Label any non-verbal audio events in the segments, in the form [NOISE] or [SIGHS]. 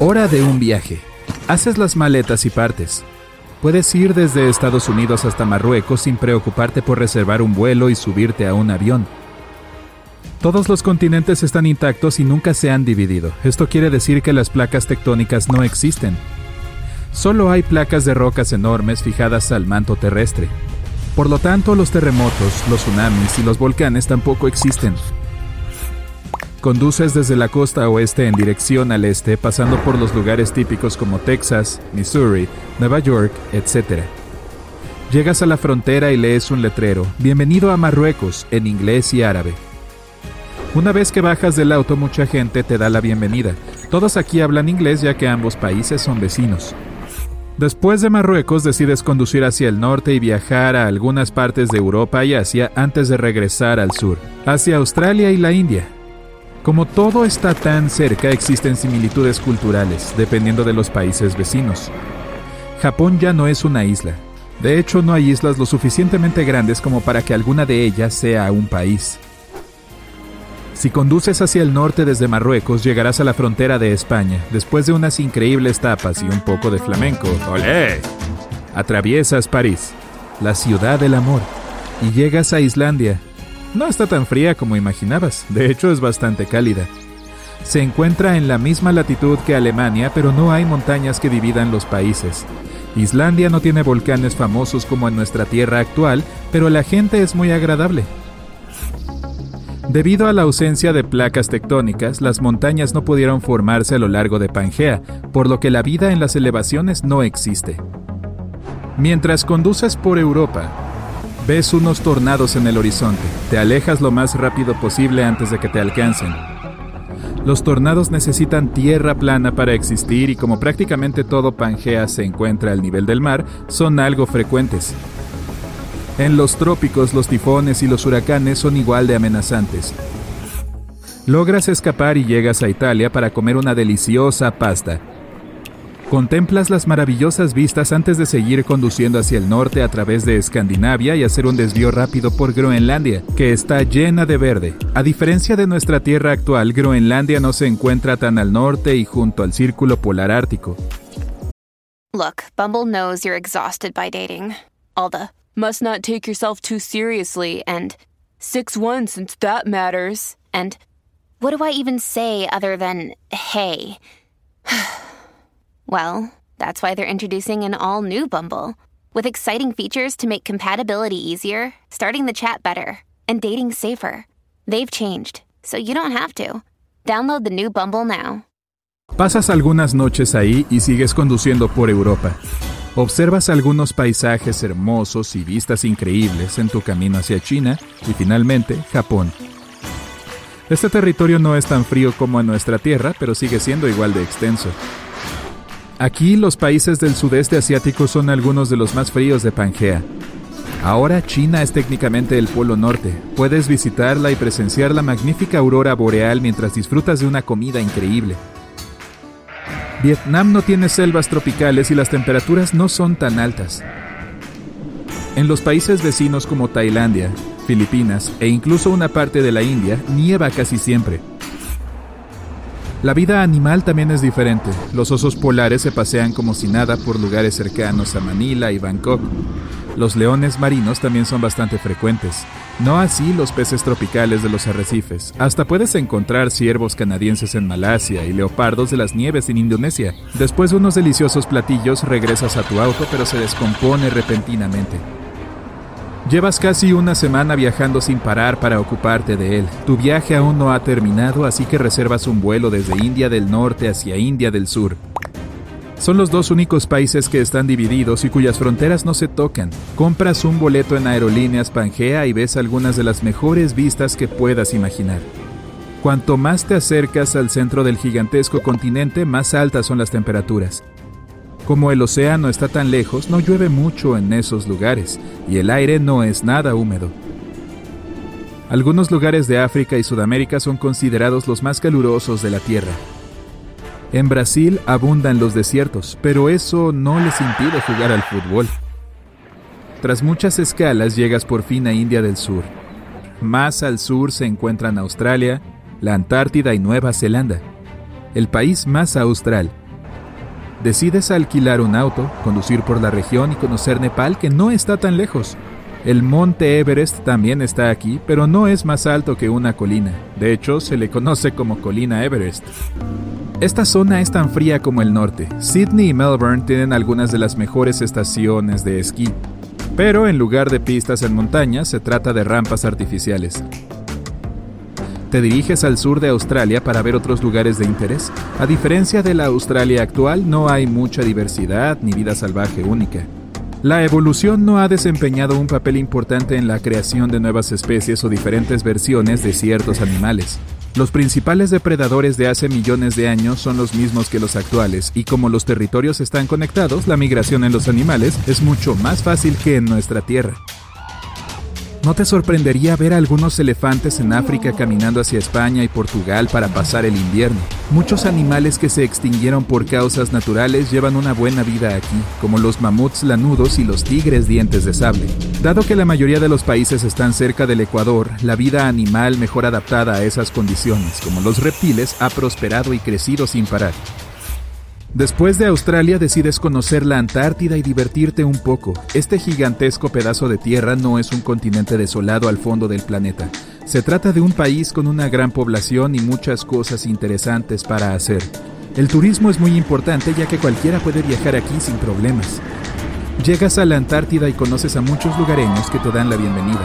Hora de un viaje. Haces las maletas y partes. Puedes ir desde Estados Unidos hasta Marruecos sin preocuparte por reservar un vuelo y subirte a un avión. Todos los continentes están intactos y nunca se han dividido. Esto quiere decir que las placas tectónicas no existen. Solo hay placas de rocas enormes fijadas al manto terrestre. Por lo tanto, los terremotos, los tsunamis y los volcanes tampoco existen. Conduces desde la costa oeste en dirección al este, pasando por los lugares típicos como Texas, Missouri, Nueva York, etc. Llegas a la frontera y lees un letrero, Bienvenido a Marruecos, en inglés y árabe. Una vez que bajas del auto mucha gente te da la bienvenida. Todos aquí hablan inglés ya que ambos países son vecinos. Después de Marruecos decides conducir hacia el norte y viajar a algunas partes de Europa y Asia antes de regresar al sur, hacia Australia y la India. Como todo está tan cerca, existen similitudes culturales, dependiendo de los países vecinos. Japón ya no es una isla. De hecho, no hay islas lo suficientemente grandes como para que alguna de ellas sea un país. Si conduces hacia el norte desde Marruecos, llegarás a la frontera de España, después de unas increíbles tapas y un poco de flamenco. ¡Olé! Atraviesas París, la ciudad del amor, y llegas a Islandia, no está tan fría como imaginabas, de hecho es bastante cálida. Se encuentra en la misma latitud que Alemania, pero no hay montañas que dividan los países. Islandia no tiene volcanes famosos como en nuestra tierra actual, pero la gente es muy agradable. Debido a la ausencia de placas tectónicas, las montañas no pudieron formarse a lo largo de Pangea, por lo que la vida en las elevaciones no existe. Mientras conduces por Europa, Ves unos tornados en el horizonte. Te alejas lo más rápido posible antes de que te alcancen. Los tornados necesitan tierra plana para existir y como prácticamente todo Pangea se encuentra al nivel del mar, son algo frecuentes. En los trópicos los tifones y los huracanes son igual de amenazantes. Logras escapar y llegas a Italia para comer una deliciosa pasta, Contemplas las maravillosas vistas antes de seguir conduciendo hacia el norte a través de Escandinavia y hacer un desvío rápido por Groenlandia, que está llena de verde. A diferencia de nuestra Tierra actual, Groenlandia no se encuentra tan al norte y junto al círculo polar ártico. Look, Bumble knows you're exhausted by dating. All the must not take yourself too seriously and 6-1 since that matters. And what do I even say other than hey? [SIGHS] [SIGHS] [SIGHS] Well, that's why they're introducing an all new Bumble with exciting features to make compatibility easier, starting the chat better, and dating safer. They've changed, so you don't have to. Download the new Bumble now. Pasas algunas noches ahí y sigues conduciendo por Europa. Observas algunos paisajes hermosos y vistas increíbles en tu camino hacia China y finalmente Japón. Este territorio no es tan frío como en nuestra tierra, pero sigue siendo igual de extenso. Aquí los países del sudeste asiático son algunos de los más fríos de Pangea. Ahora China es técnicamente el Polo Norte. Puedes visitarla y presenciar la magnífica aurora boreal mientras disfrutas de una comida increíble. Vietnam no tiene selvas tropicales y las temperaturas no son tan altas. En los países vecinos como Tailandia, Filipinas e incluso una parte de la India, nieva casi siempre. La vida animal también es diferente. Los osos polares se pasean como si nada por lugares cercanos a Manila y Bangkok. Los leones marinos también son bastante frecuentes. No así los peces tropicales de los arrecifes. Hasta puedes encontrar ciervos canadienses en Malasia y leopardos de las nieves en Indonesia. Después de unos deliciosos platillos regresas a tu auto pero se descompone repentinamente. Llevas casi una semana viajando sin parar para ocuparte de él. Tu viaje aún no ha terminado, así que reservas un vuelo desde India del Norte hacia India del Sur. Son los dos únicos países que están divididos y cuyas fronteras no se tocan. Compras un boleto en Aerolíneas Pangea y ves algunas de las mejores vistas que puedas imaginar. Cuanto más te acercas al centro del gigantesco continente, más altas son las temperaturas. Como el océano está tan lejos, no llueve mucho en esos lugares y el aire no es nada húmedo. Algunos lugares de África y Sudamérica son considerados los más calurosos de la Tierra. En Brasil abundan los desiertos, pero eso no les impide jugar al fútbol. Tras muchas escalas llegas por fin a India del Sur. Más al sur se encuentran Australia, la Antártida y Nueva Zelanda, el país más austral. Decides alquilar un auto, conducir por la región y conocer Nepal, que no está tan lejos. El monte Everest también está aquí, pero no es más alto que una colina. De hecho, se le conoce como colina Everest. Esta zona es tan fría como el norte. Sydney y Melbourne tienen algunas de las mejores estaciones de esquí, pero en lugar de pistas en montañas se trata de rampas artificiales. Te diriges al sur de Australia para ver otros lugares de interés. A diferencia de la Australia actual, no hay mucha diversidad ni vida salvaje única. La evolución no ha desempeñado un papel importante en la creación de nuevas especies o diferentes versiones de ciertos animales. Los principales depredadores de hace millones de años son los mismos que los actuales, y como los territorios están conectados, la migración en los animales es mucho más fácil que en nuestra Tierra. ¿No te sorprendería ver algunos elefantes en África caminando hacia España y Portugal para pasar el invierno? Muchos animales que se extinguieron por causas naturales llevan una buena vida aquí, como los mamuts lanudos y los tigres dientes de sable. Dado que la mayoría de los países están cerca del Ecuador, la vida animal mejor adaptada a esas condiciones, como los reptiles, ha prosperado y crecido sin parar. Después de Australia decides conocer la Antártida y divertirte un poco. Este gigantesco pedazo de tierra no es un continente desolado al fondo del planeta. Se trata de un país con una gran población y muchas cosas interesantes para hacer. El turismo es muy importante ya que cualquiera puede viajar aquí sin problemas. Llegas a la Antártida y conoces a muchos lugareños que te dan la bienvenida.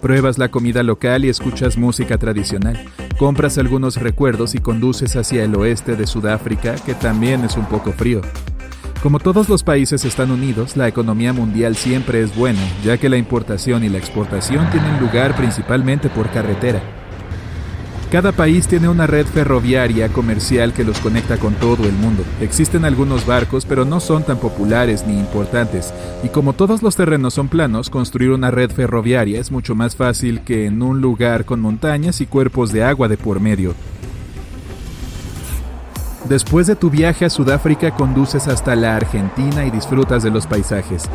Pruebas la comida local y escuchas música tradicional. Compras algunos recuerdos y conduces hacia el oeste de Sudáfrica, que también es un poco frío. Como todos los países están unidos, la economía mundial siempre es buena, ya que la importación y la exportación tienen lugar principalmente por carretera. Cada país tiene una red ferroviaria comercial que los conecta con todo el mundo. Existen algunos barcos, pero no son tan populares ni importantes. Y como todos los terrenos son planos, construir una red ferroviaria es mucho más fácil que en un lugar con montañas y cuerpos de agua de por medio. Después de tu viaje a Sudáfrica, conduces hasta la Argentina y disfrutas de los paisajes.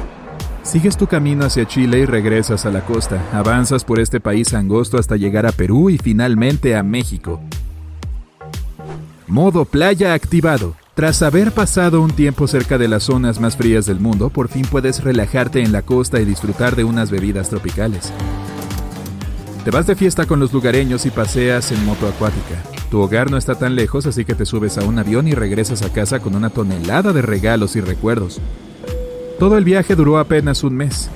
Sigues tu camino hacia Chile y regresas a la costa. Avanzas por este país angosto hasta llegar a Perú y finalmente a México. Modo playa activado. Tras haber pasado un tiempo cerca de las zonas más frías del mundo, por fin puedes relajarte en la costa y disfrutar de unas bebidas tropicales. Te vas de fiesta con los lugareños y paseas en moto acuática. Tu hogar no está tan lejos, así que te subes a un avión y regresas a casa con una tonelada de regalos y recuerdos. Todo el viaje duró apenas un mes.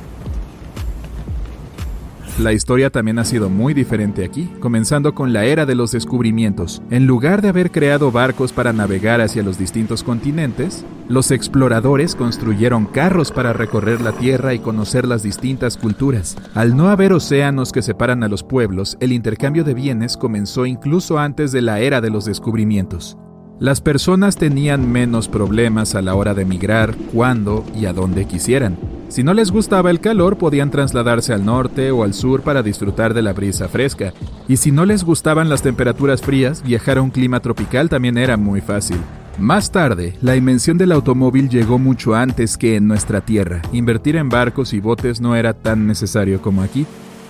La historia también ha sido muy diferente aquí, comenzando con la era de los descubrimientos. En lugar de haber creado barcos para navegar hacia los distintos continentes, los exploradores construyeron carros para recorrer la Tierra y conocer las distintas culturas. Al no haber océanos que separan a los pueblos, el intercambio de bienes comenzó incluso antes de la era de los descubrimientos. Las personas tenían menos problemas a la hora de migrar cuando y a donde quisieran. Si no les gustaba el calor, podían trasladarse al norte o al sur para disfrutar de la brisa fresca. Y si no les gustaban las temperaturas frías, viajar a un clima tropical también era muy fácil. Más tarde, la invención del automóvil llegó mucho antes que en nuestra tierra. Invertir en barcos y botes no era tan necesario como aquí.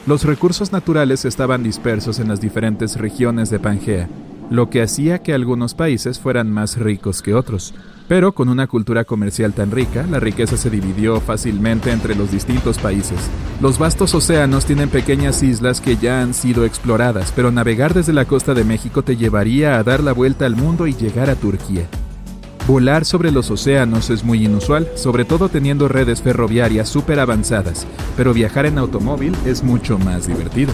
Los recursos naturales estaban dispersos en las diferentes regiones de Pangea, lo que hacía que algunos países fueran más ricos que otros. Pero con una cultura comercial tan rica, la riqueza se dividió fácilmente entre los distintos países. Los vastos océanos tienen pequeñas islas que ya han sido exploradas, pero navegar desde la costa de México te llevaría a dar la vuelta al mundo y llegar a Turquía. Volar sobre los océanos es muy inusual, sobre todo teniendo redes ferroviarias súper avanzadas, pero viajar en automóvil es mucho más divertido.